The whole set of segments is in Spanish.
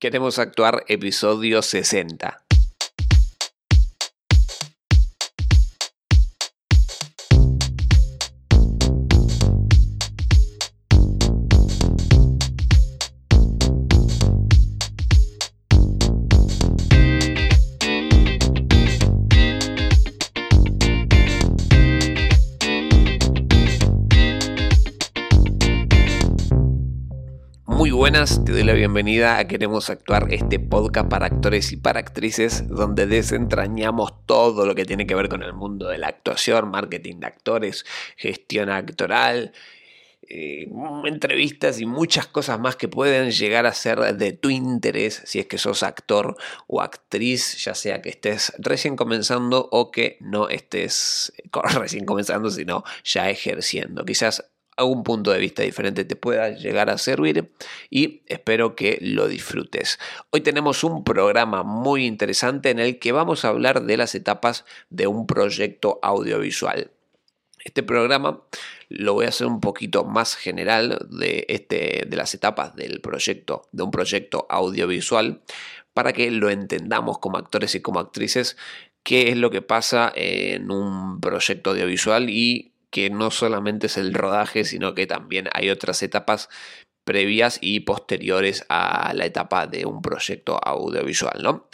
Queremos actuar episodio 60. Buenas, te doy la bienvenida a Queremos Actuar, este podcast para actores y para actrices, donde desentrañamos todo lo que tiene que ver con el mundo de la actuación, marketing de actores, gestión actoral, eh, entrevistas y muchas cosas más que pueden llegar a ser de tu interés si es que sos actor o actriz, ya sea que estés recién comenzando o que no estés recién comenzando, sino ya ejerciendo. Quizás algún punto de vista diferente te pueda llegar a servir y espero que lo disfrutes. Hoy tenemos un programa muy interesante en el que vamos a hablar de las etapas de un proyecto audiovisual. Este programa lo voy a hacer un poquito más general de, este, de las etapas del proyecto, de un proyecto audiovisual, para que lo entendamos como actores y como actrices, qué es lo que pasa en un proyecto audiovisual y que no solamente es el rodaje, sino que también hay otras etapas previas y posteriores a la etapa de un proyecto audiovisual, ¿no?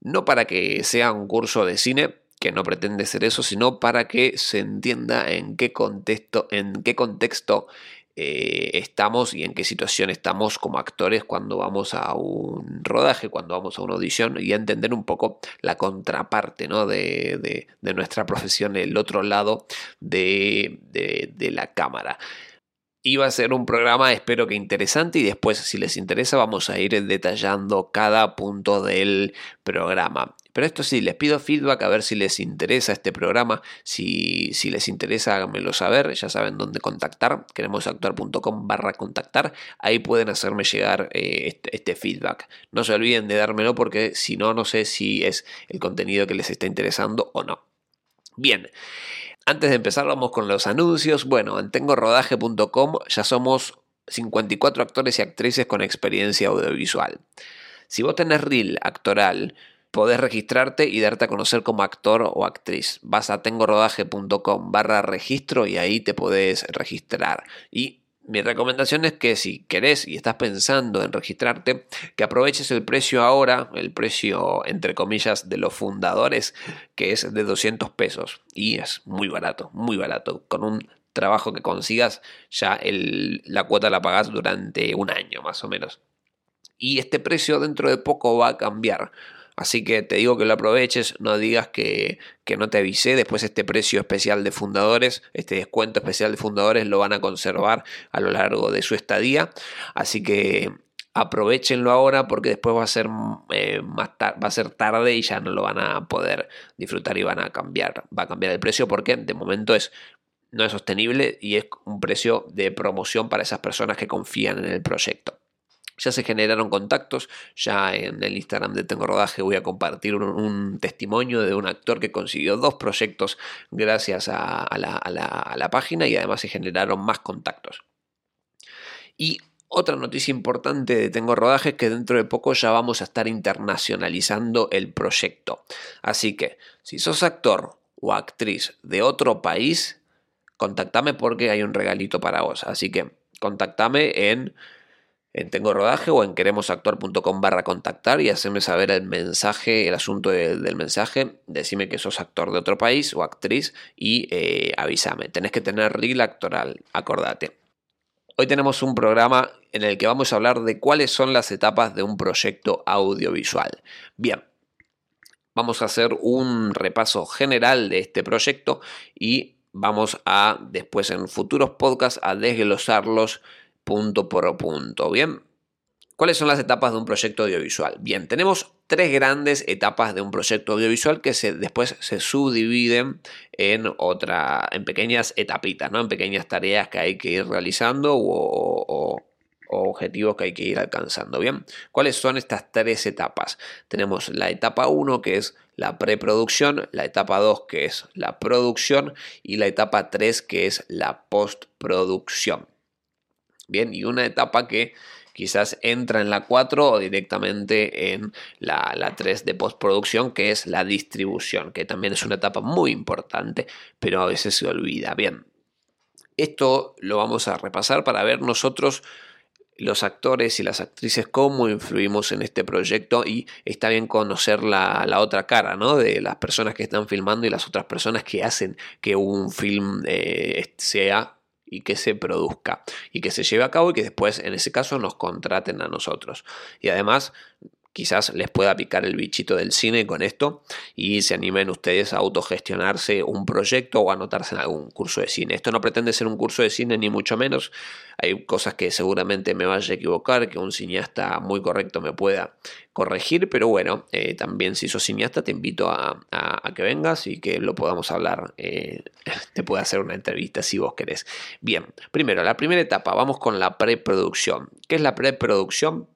No para que sea un curso de cine, que no pretende ser eso, sino para que se entienda en qué contexto, en qué contexto eh, estamos y en qué situación estamos como actores cuando vamos a un rodaje, cuando vamos a una audición y entender un poco la contraparte ¿no? de, nuestra profesión, el otro lado de, de la cámara. Iba a ser un programa, espero que interesante, y después, si les interesa, vamos a ir detallando cada punto del programa. Pero esto sí, les pido feedback a ver si les interesa este programa. Si, si les interesa, háganmelo saber. Ya saben dónde contactar. Queremosactuar.com barra contactar. Ahí pueden hacerme llegar eh, este, este, feedback. No se olviden de dármelo porque si no, no sé si es el contenido que les está interesando o no. Bien. Antes de empezar, vamos con los anuncios. Bueno, en tengorodaje.com ya somos 54 actores y actrices con experiencia audiovisual. Si vos tenés reel actoral, podés registrarte y darte a conocer como actor o actriz. Vas a tengorodaje.com barra registro y ahí te podés registrar. Y mi recomendación es que si querés y estás pensando en registrarte, que aproveches el precio ahora, el precio entre comillas de los fundadores, que es de 200 pesos. Y es muy barato, muy barato. Con un trabajo que consigas, ya la cuota la pagás durante un año más o menos. Y este precio dentro de poco va a cambiar. Así que te digo que lo aproveches, no digas que, no te avisé. Después este precio especial de fundadores, este descuento especial de fundadores lo van a conservar a lo largo de su estadía. Así que aprovechenlo ahora porque después va a ser eh, más va a ser tarde y ya no lo van a poder disfrutar y van a cambiar va a cambiar el precio porque de momento es no es sostenible y es un precio de promoción para esas personas que confían en el proyecto ya se generaron contactos, ya en el Instagram de Tengo Rodaje voy a compartir un, testimonio de un actor que consiguió dos proyectos gracias a, la, página y además se generaron más contactos. Y otra noticia importante de Tengo Rodaje es que dentro de poco ya vamos a estar internacionalizando el proyecto. Así que si sos actor o actriz de otro país, contactame porque hay un regalito para vos. Así que contactame en en Tengo Rodaje o en queremosactuar.com barra contactar y hacerme saber el mensaje, el asunto del mensaje, decime que sos actor de otro país o actriz y eh, avísame. Tenés que tener regla actoral, acordate. Hoy tenemos un programa en el que vamos a hablar de cuáles son las etapas de un proyecto audiovisual. Bien, vamos a hacer un repaso general de este proyecto y vamos a después en futuros podcasts a desglosarlos punto por punto. Bien, ¿cuáles son las etapas de un proyecto audiovisual? Bien, tenemos tres grandes etapas de un proyecto audiovisual que se, después se subdividen en en pequeñas etapitas, ¿no? En pequeñas tareas que hay que ir realizando o, o objetivos que hay que ir alcanzando. Bien, ¿cuáles son estas tres etapas? Tenemos la etapa 1 que es la preproducción, la etapa 2 que es la producción y la etapa 3 que es la postproducción. Bien, y una etapa que quizás entra en la 4 o directamente en la, la 3 de postproducción, que es la distribución, que también es una etapa muy importante, pero a veces se olvida. Bien, esto lo vamos a repasar para ver nosotros los actores y las actrices cómo influimos en este proyecto y está bien conocer la, otra cara, ¿no? De las personas que están filmando y las otras personas que hacen que un film eh, sea y que se produzca y que se lleve a cabo y que después en ese caso nos contraten a nosotros. Y además quizás les pueda picar el bichito del cine con esto y se animen ustedes a autogestionarse un proyecto o anotarse en algún curso de cine. Esto no pretende ser un curso de cine ni mucho menos. Hay cosas que seguramente me vaya a equivocar, que un cineasta muy correcto me pueda corregir, pero bueno, eh, también si sos cineasta te invito a, que vengas y que lo podamos hablar. Eh, te puedo hacer una entrevista si vos querés. Bien, primero, la primera etapa, vamos con la preproducción. ¿Qué es la preproducción?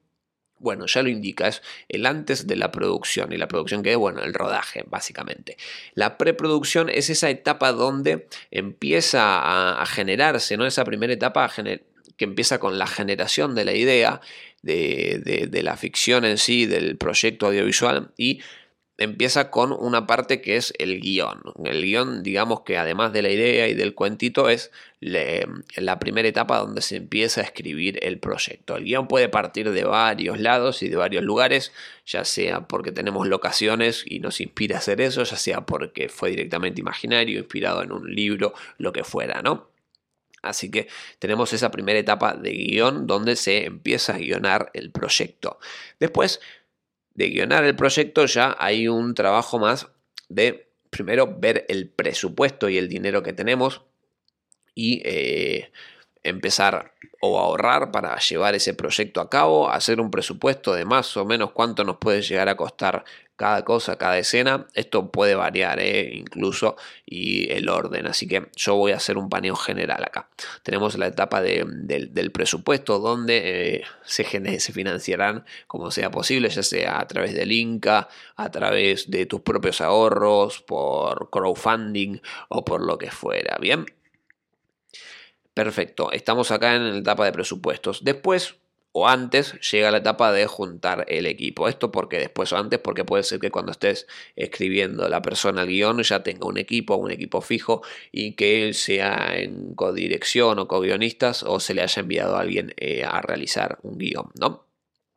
Bueno, ya lo indica, es el antes de la producción y la producción que es, bueno, el rodaje, básicamente. La preproducción es esa etapa donde empieza a, generarse, ¿no? Esa primera etapa que empieza con la generación de la idea, de, de, la ficción en sí, del proyecto audiovisual y empieza con una parte que es el guion. El guion, digamos que además de la idea y del cuentito, es la primera etapa donde se empieza a escribir el proyecto. El guion puede partir de varios lados y de varios lugares, ya sea porque tenemos locaciones y nos inspira a hacer eso, ya sea porque fue directamente imaginario, inspirado en un libro, lo que fuera, ¿no? Así que tenemos esa primera etapa de guion donde se empieza a guionar el proyecto. Después de guionar el proyecto ya hay un trabajo más de primero ver el presupuesto y el dinero que tenemos y eh, empezar o ahorrar para llevar ese proyecto a cabo, hacer un presupuesto de más o menos cuánto nos puede llegar a costar cada cosa, cada escena. Esto puede variar ¿eh? incluso y el orden. Así que yo voy a hacer un paneo general acá. Tenemos la etapa del presupuesto donde eh, se, se financiarán como sea posible, ya sea a través del Inca, a través de tus propios ahorros, por crowdfunding o por lo que fuera. Bien. Perfecto, estamos acá en la etapa de presupuestos. Después o antes llega la etapa de juntar el equipo. Esto porque después o antes, porque puede ser que cuando estés escribiendo la persona el guion ya tenga un equipo, un equipo fijo y que sea en codirección o co-guionistas o se le haya enviado a alguien eh, a realizar un guion, ¿no?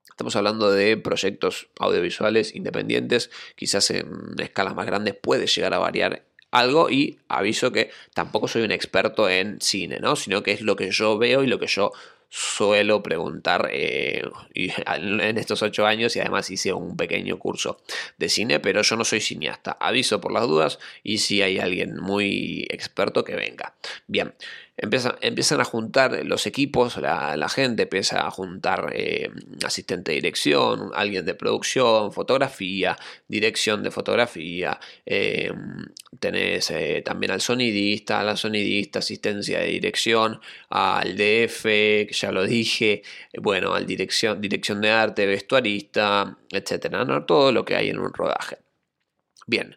Estamos hablando de proyectos audiovisuales independientes, quizás en escalas más grandes puede llegar a variar algo y aviso que tampoco soy un experto en cine, ¿no? Sino que es lo que yo veo y lo que yo suelo preguntar eh, en estos ocho años y además hice un pequeño curso de cine, pero yo no soy cineasta. Aviso por las dudas y si hay alguien muy experto que venga. Bien, empiezan, a juntar los equipos, la, gente empieza a juntar eh, asistente de dirección, alguien de producción, fotografía, dirección de fotografía, eh, tenés eh, también al sonidista, a la sonidista, asistencia de dirección, al DF, ya lo dije, bueno, al dirección, dirección de arte, vestuarista, etcétera, ¿no? todo lo que hay en un rodaje. Bien,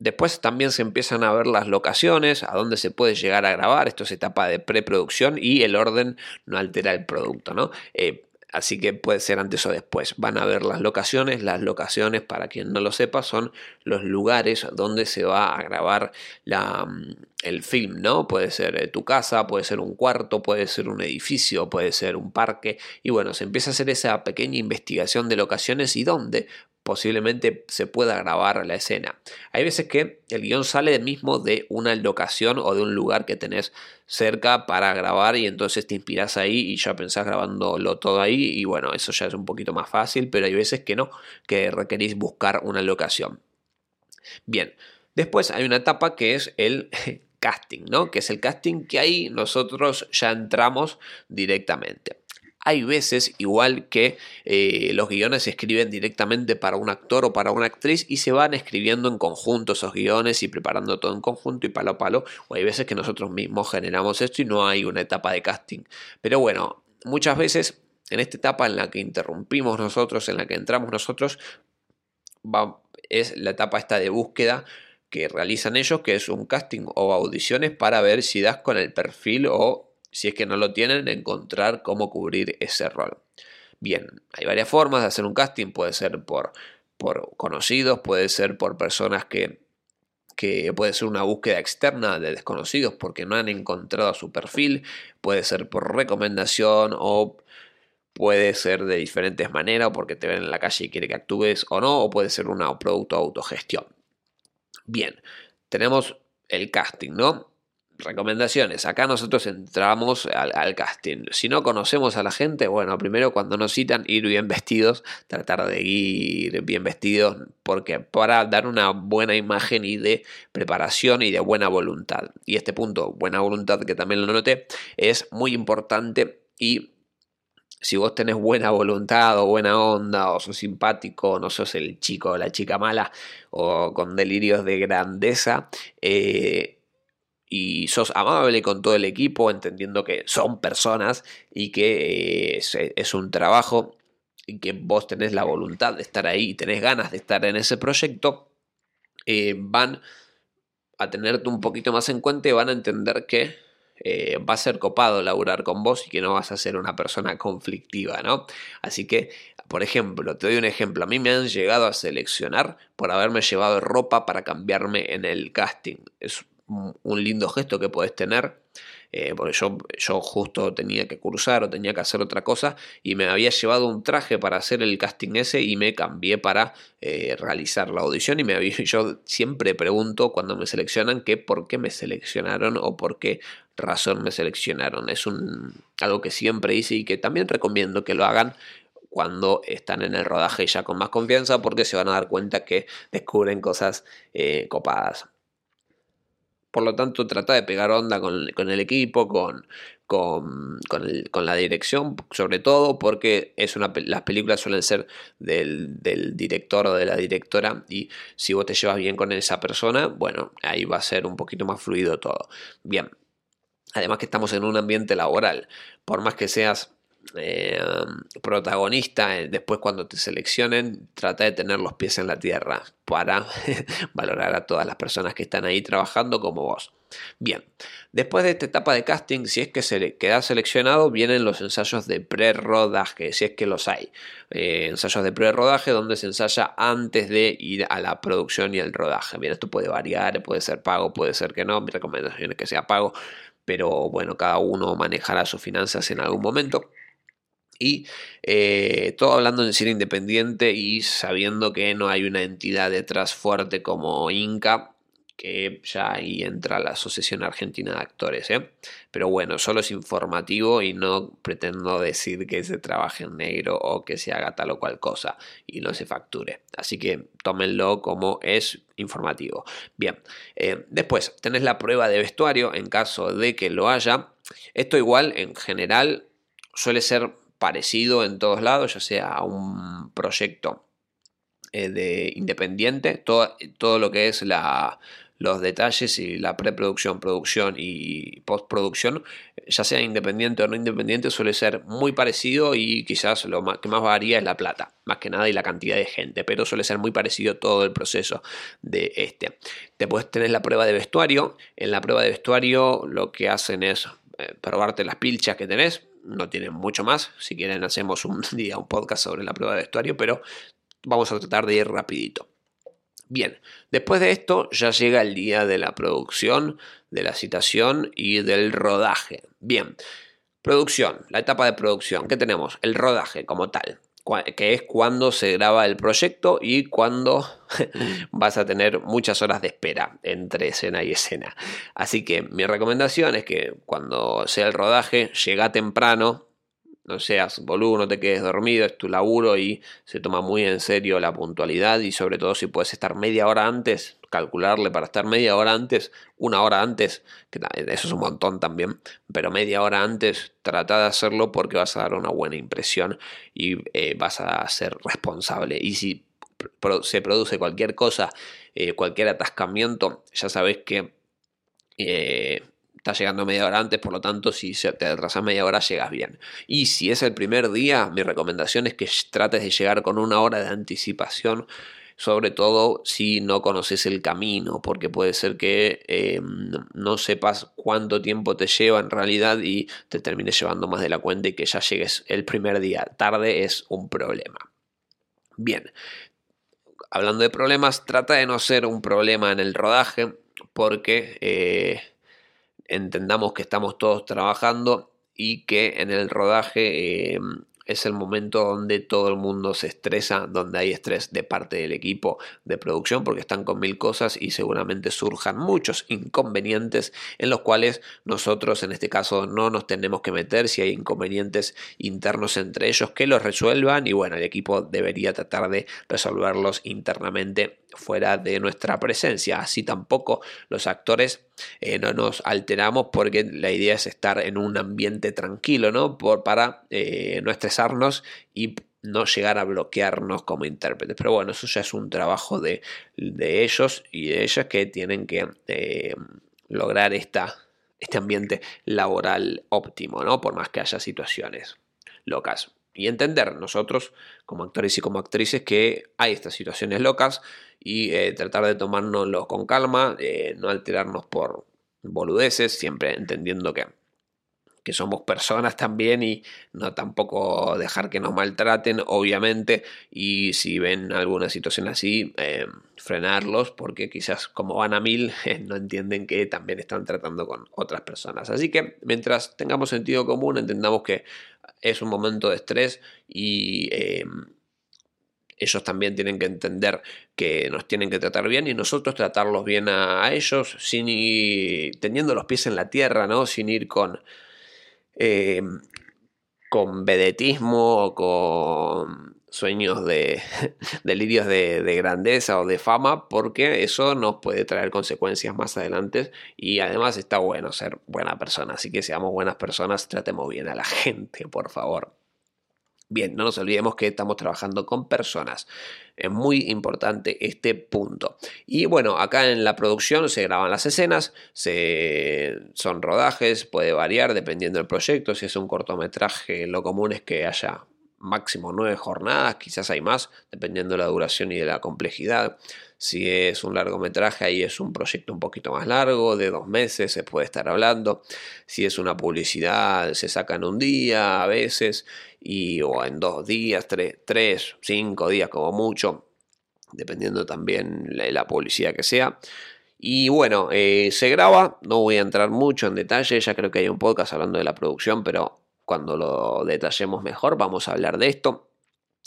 Después también se empiezan a ver las locaciones, a dónde se puede llegar a grabar. Esto es etapa de preproducción y el orden no altera el producto, ¿no? Eh, así que puede ser antes o después. Van a ver las locaciones. Las locaciones, para quien no lo sepa, son los lugares donde se va a grabar mm, el film, ¿no? Puede ser eh, tu casa, puede ser un cuarto, puede ser un edificio, puede ser un parque. Y bueno, se empieza a hacer esa pequeña investigación de locaciones y dónde posiblemente se pueda grabar la escena. Hay veces que el guion sale mismo de una locación o de un lugar que tenés cerca para grabar y entonces te inspiras ahí y ya pensás grabándolo todo ahí y bueno, eso ya es un poquito más fácil, pero hay veces que no, que requerís buscar una locación. Bien, después hay una etapa que es el casting, ¿no? Que es el casting que ahí nosotros ya entramos directamente. Hay veces, igual que eh, los guiones se escriben directamente para un actor o para una actriz y se van escribiendo en conjunto esos guiones y preparando todo en conjunto y palo a palo. O hay veces que nosotros mismos generamos esto y no hay una etapa de casting. Pero bueno, muchas veces en esta etapa en la que interrumpimos nosotros, en la que entramos nosotros, es la etapa esta de búsqueda que realizan ellos, que es un casting o audiciones para ver si das con el perfil o si es que no lo tienen, encontrar cómo cubrir ese rol. Bien, hay varias formas de hacer un casting, puede ser por, por conocidos, puede ser por personas que, que puede ser una búsqueda externa de desconocidos porque no han encontrado su perfil, puede ser por recomendación o puede ser de diferentes maneras porque te ven en la calle y quiere que actúes o no, o puede ser un producto autogestión. Bien, tenemos el casting, ¿no? Recomendaciones. Acá nosotros entramos al, casting. Si no conocemos a la gente, bueno, primero cuando nos citan, ir bien vestidos, tratar de ir bien vestidos, porque para dar una buena imagen y de preparación y de buena voluntad. Y este punto, buena voluntad, que también lo noté, es muy importante y si vos tenés buena voluntad o buena onda o sos simpático, no sos el chico o la chica mala o con delirios de grandeza, eh, y sos amable con todo el equipo, entendiendo que son personas y que eh, es, un trabajo y que vos tenés la voluntad de estar ahí y tenés ganas de estar en ese proyecto, eh, van a tenerte un poquito más en cuenta y van a entender que eh, va a ser copado laburar con vos y que no vas a ser una persona conflictiva, ¿no? Así que, por ejemplo, te doy un ejemplo, a mí me han llegado a seleccionar por haberme llevado ropa para cambiarme en el casting. Es un lindo gesto que puedes tener. Eh, porque yo, yo justo tenía que cursar o tenía que hacer otra cosa y me había llevado un traje para hacer el casting ese y me cambié para eh, realizar la audición y me había, yo siempre pregunto cuando me seleccionan que por qué me seleccionaron o por qué razón me seleccionaron. Es un, algo que siempre hice y que también recomiendo que lo hagan cuando están en el rodaje ya con más confianza porque se van a dar cuenta que descubren cosas eh, copadas. Por lo tanto, trata de pegar onda con, el equipo, con, con, la dirección, sobre todo porque es una, las películas suelen ser del, del, director o de la directora y si vos te llevas bien con esa persona, bueno, ahí va a ser un poquito más fluido todo. Bien, además que estamos en un ambiente laboral, por más que seas eh, protagonista, eh, después cuando te seleccionen, trata de tener los pies en la tierra para valorar a todas las personas que están ahí trabajando como vos. Bien, después de esta etapa de casting, si es que se queda seleccionado, vienen los ensayos de pre-rodaje, si es que los hay. Eh, ensayos de pre-rodaje donde se ensaya antes de ir a la producción y el rodaje. Bien, esto puede variar, puede ser pago, puede ser que no. Mi recomendación es que sea pago, pero bueno, cada uno manejará sus finanzas en algún momento. Y eh, todo hablando en cine independiente y sabiendo que no hay una entidad detrás fuerte como Inca, que ya ahí entra la Asociación Argentina de Actores. ¿eh? Pero bueno, solo es informativo y no pretendo decir que se trabaje en negro o que se haga tal o cual cosa y no se facture. Así que tómenlo como es informativo. Bien, eh, después tenés la prueba de vestuario en caso de que lo haya. Esto igual en general suele ser parecido en todos lados, ya sea un proyecto eh, de independiente, todo, todo lo que es la, los detalles y la preproducción, producción y postproducción, ya sea independiente o no independiente, suele ser muy parecido y quizás lo que más varía es la plata, más que nada y la cantidad de gente, pero suele ser muy parecido todo el proceso de este. Después tenés la prueba de vestuario, en la prueba de vestuario lo que hacen es eh, probarte las pilchas que tenés, no tienen mucho más. Si quieren hacemos un día un podcast sobre la prueba de vestuario, pero vamos a tratar de ir rapidito. Bien, después de esto ya llega el día de la producción, de la citación y del rodaje. Bien, producción, la etapa de producción. ¿Qué tenemos? El rodaje como tal que es cuando se graba el proyecto y cuando vas a tener muchas horas de espera entre escena y escena. Así que mi recomendación es que cuando sea el rodaje, llega temprano, no seas boludo, no te quedes dormido, es tu laburo y se toma muy en serio la puntualidad y sobre todo si puedes estar media hora antes, calcularle para estar media hora antes, una hora antes, que eso es un montón también, pero media hora antes trata de hacerlo porque vas a dar una buena impresión y eh, vas a ser responsable. Y si se produce cualquier cosa, eh, cualquier atascamiento, ya sabes que... Eh, estás llegando media hora antes, por lo tanto, si te atrasas media hora, llegas bien. Y si es el primer día, mi recomendación es que trates de llegar con una hora de anticipación sobre todo si no conoces el camino, porque puede ser que eh, no sepas cuánto tiempo te lleva en realidad y te termines llevando más de la cuenta y que ya llegues el primer día tarde es un problema. Bien, hablando de problemas, trata de no ser un problema en el rodaje porque eh, entendamos que estamos todos trabajando y que en el rodaje eh, es el momento donde todo el mundo se estresa, donde hay estrés de parte del equipo de producción porque están con mil cosas y seguramente surjan muchos inconvenientes en los cuales nosotros en este caso no nos tenemos que meter si hay inconvenientes internos entre ellos que los resuelvan y bueno el equipo debería tratar de resolverlos internamente fuera de nuestra presencia así tampoco los actores eh, no nos alteramos porque la idea es estar en un ambiente tranquilo no Por, para eh, no estresar y no llegar a bloquearnos como intérpretes. Pero bueno, eso ya es un trabajo de, ellos y de ellas que tienen que eh, lograr esta, este ambiente laboral óptimo, ¿no? Por más que haya situaciones locas. Y entender nosotros como actores y como actrices que hay estas situaciones locas y eh, tratar de tomárnoslo con calma, eh, no alterarnos por boludeces, siempre entendiendo que que somos personas también y no tampoco dejar que nos maltraten, obviamente, y si ven alguna situación así, eh, frenarlos, porque quizás como van a mil, no entienden que también están tratando con otras personas. Así que mientras tengamos sentido común, entendamos que es un momento de estrés y... Eh, ellos también tienen que entender que nos tienen que tratar bien y nosotros tratarlos bien a, ellos sin ir, teniendo los pies en la tierra, ¿no? Sin ir con, eh, con vedetismo o con sueños de delirios de, de, grandeza o de fama, porque eso nos puede traer consecuencias más adelante y además está bueno ser buena persona, así que seamos buenas personas, tratemos bien a la gente, por favor. Bien, no nos olvidemos que estamos trabajando con personas. Es muy importante este punto. Y bueno, acá en la producción se graban las escenas, se, son rodajes, puede variar dependiendo del proyecto. Si es un cortometraje, lo común es que haya máximo nueve jornadas, quizás hay más, dependiendo de la duración y de la complejidad. Si es un largometraje, ahí es un proyecto un poquito más largo, de dos meses se puede estar hablando. Si es una publicidad, se saca en un día a veces, y, o en dos días, tres, tres cinco días como mucho, dependiendo también de la publicidad que sea. Y bueno, eh, se graba, no voy a entrar mucho en detalle, ya creo que hay un podcast hablando de la producción, pero cuando lo detallemos mejor vamos a hablar de esto.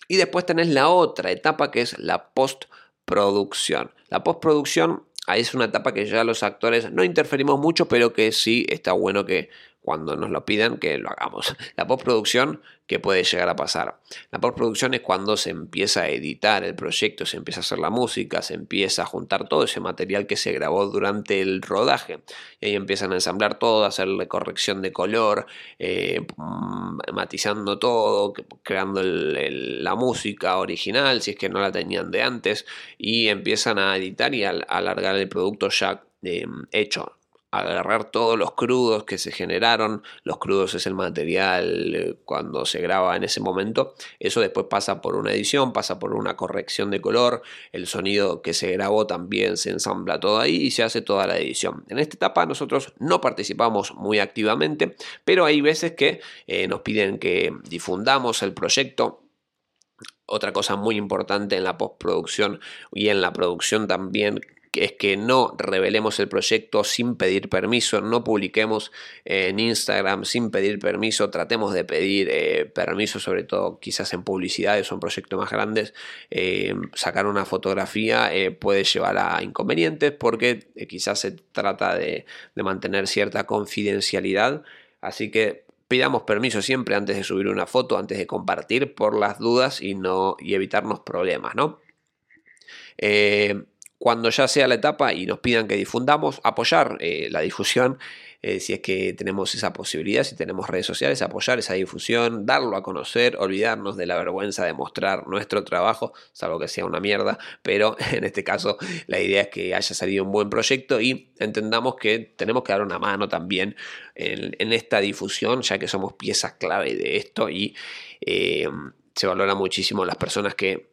Y después tenés la otra etapa que es la postproducción. La postproducción ahí es una etapa que ya los actores no interferimos mucho, pero que sí está bueno que cuando nos lo pidan que lo hagamos. La postproducción, ¿qué puede llegar a pasar? La postproducción es cuando se empieza a editar el proyecto, se empieza a hacer la música, se empieza a juntar todo ese material que se grabó durante el rodaje. Y ahí empiezan a ensamblar todo, a hacerle corrección de color, eh, mm, matizando todo, creando la música original, si es que no la tenían de antes, y empiezan a editar y a alargar el producto ya eh, hecho agarrar todos los crudos que se generaron, los crudos es el material eh, cuando se graba en ese momento, eso después pasa por una edición, pasa por una corrección de color, el sonido que se grabó también se ensambla todo ahí y se hace toda la edición. En esta etapa nosotros no participamos muy activamente, pero hay veces que eh, nos piden que difundamos el proyecto. Otra cosa muy importante en la postproducción y en la producción también es que no revelemos el proyecto sin pedir permiso, no publiquemos en Instagram sin pedir permiso, tratemos de pedir eh, permiso, sobre todo quizás en publicidades o en proyectos más grandes, eh, sacar una fotografía eh, puede llevar a inconvenientes porque quizás se trata de, mantener cierta confidencialidad, así que pidamos permiso siempre antes de subir una foto, antes de compartir por las dudas y, no, y evitarnos problemas, ¿no? Cuando ya sea la etapa y nos pidan que difundamos, apoyar eh, la difusión, eh, si es que tenemos esa posibilidad, si tenemos redes sociales, apoyar esa difusión, darlo a conocer, olvidarnos de la vergüenza de mostrar nuestro trabajo, salvo que sea una mierda, pero en este caso la idea es que haya salido un buen proyecto y entendamos que tenemos que dar una mano también en, esta difusión, ya que somos piezas clave de esto y eh, se valora muchísimo las personas que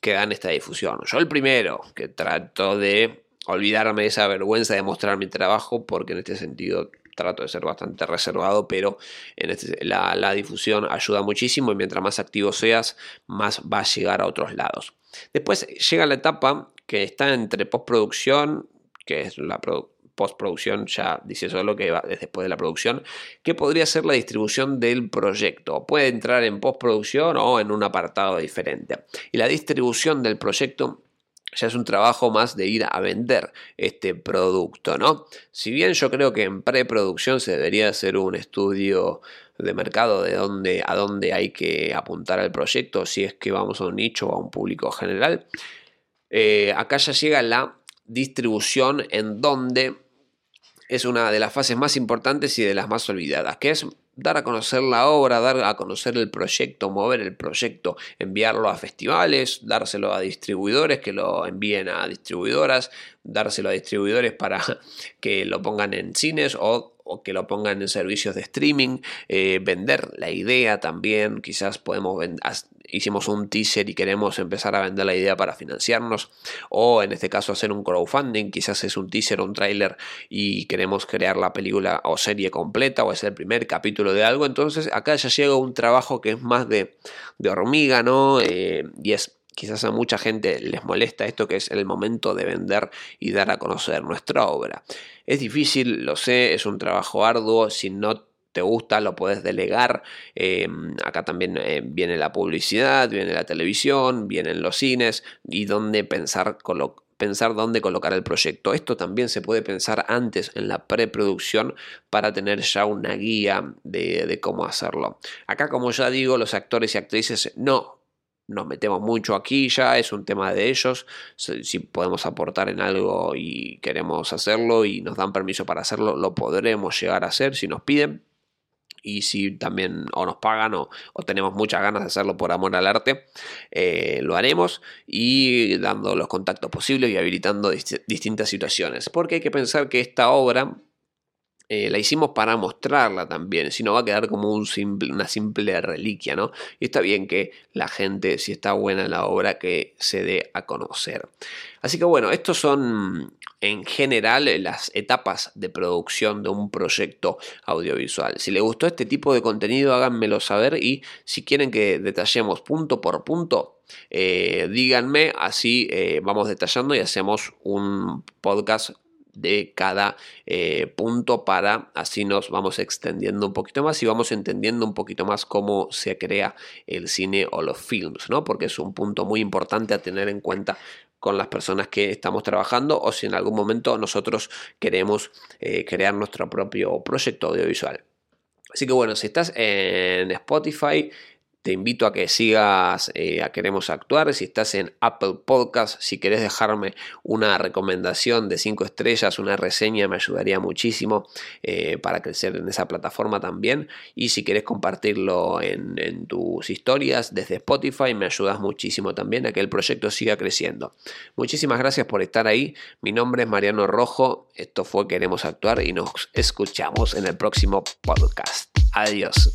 que dan esta difusión. Yo el primero que trato de olvidarme de esa vergüenza de mostrar mi trabajo, porque en este sentido trato de ser bastante reservado, pero en este, la, difusión ayuda muchísimo y mientras más activo seas, más va a llegar a otros lados. Después llega la etapa que está entre postproducción, que es la postproducción, ya dice solo que va después de la producción, que podría ser la distribución del proyecto. Puede entrar en postproducción o en un apartado diferente. Y la distribución del proyecto ya es un trabajo más de ir a vender este producto, ¿no? Si bien yo creo que en preproducción se debería hacer un estudio de mercado de dónde, a dónde hay que apuntar al proyecto, si es que vamos a un nicho o a un público general, eh, acá ya llega la distribución en donde es una de las fases más importantes y de las más olvidadas, que es dar a conocer la obra, dar a conocer el proyecto, mover el proyecto, enviarlo a festivales, dárselo a distribuidores que lo envíen a distribuidoras, dárselo a distribuidores para que lo pongan en cines o o que lo pongan en servicios de streaming, eh, vender la idea también, quizás podemos vender, hicimos un teaser y queremos empezar a vender la idea para financiarnos, o en este caso hacer un crowdfunding, quizás es un teaser un trailer y queremos crear la película o serie completa o es el primer capítulo de algo, entonces acá ya llega un trabajo que es más de, de hormiga, ¿no? Eh, y es quizás a mucha gente les molesta esto que es el momento de vender y dar a conocer nuestra obra. Es difícil, lo sé, es un trabajo arduo, si no te gusta lo puedes delegar. Em, acá también eh, viene la publicidad, viene la televisión, vienen los cines y dónde pensar pensar dónde colocar el proyecto. Esto también se puede pensar antes en la preproducción para tener ya una guía de, cómo hacerlo. Acá, como ya digo, los actores y actrices no nos metemos mucho aquí ya, es un tema de ellos, si podemos aportar en algo y queremos hacerlo y nos dan permiso para hacerlo, lo podremos llegar a hacer si nos piden. Y si también o nos pagan o, tenemos muchas ganas de hacerlo por amor al arte, eh, lo haremos y dando los contactos posibles y habilitando distintas situaciones. Porque hay que pensar que esta obra eh, la hicimos para mostrarla también, si no va a quedar como una simple reliquia, ¿no? Y está bien que la gente, si está buena la obra, que se dé a conocer. Así que bueno, estos son en general las etapas de producción de un proyecto audiovisual. Si les gustó este tipo de contenido, háganmelo saber y si quieren que detallemos punto por punto, eh, díganme, así eh, vamos detallando y hacemos un podcast de cada eh, punto para así nos vamos extendiendo un poquito más y vamos entendiendo un poquito más cómo se crea el cine o los films, ¿no? Porque es un punto muy importante a tener en cuenta con las personas que estamos trabajando o si en algún momento nosotros queremos eh, crear nuestro propio proyecto audiovisual. Así que bueno, si estás en Spotify, te invito a que sigas eh, a Queremos Actuar. Si estás en Apple Podcast, si querés dejarme una recomendación de 5 estrellas, una reseña, me ayudaría muchísimo eh, para crecer en esa plataforma también. Y si querés compartirlo en, en, tus historias desde Spotify, me ayudas muchísimo también a que el proyecto siga creciendo. Muchísimas gracias por estar ahí. Mi nombre es Mariano Rojo. Esto fue Queremos Actuar y nos escuchamos en el próximo podcast. Adiós.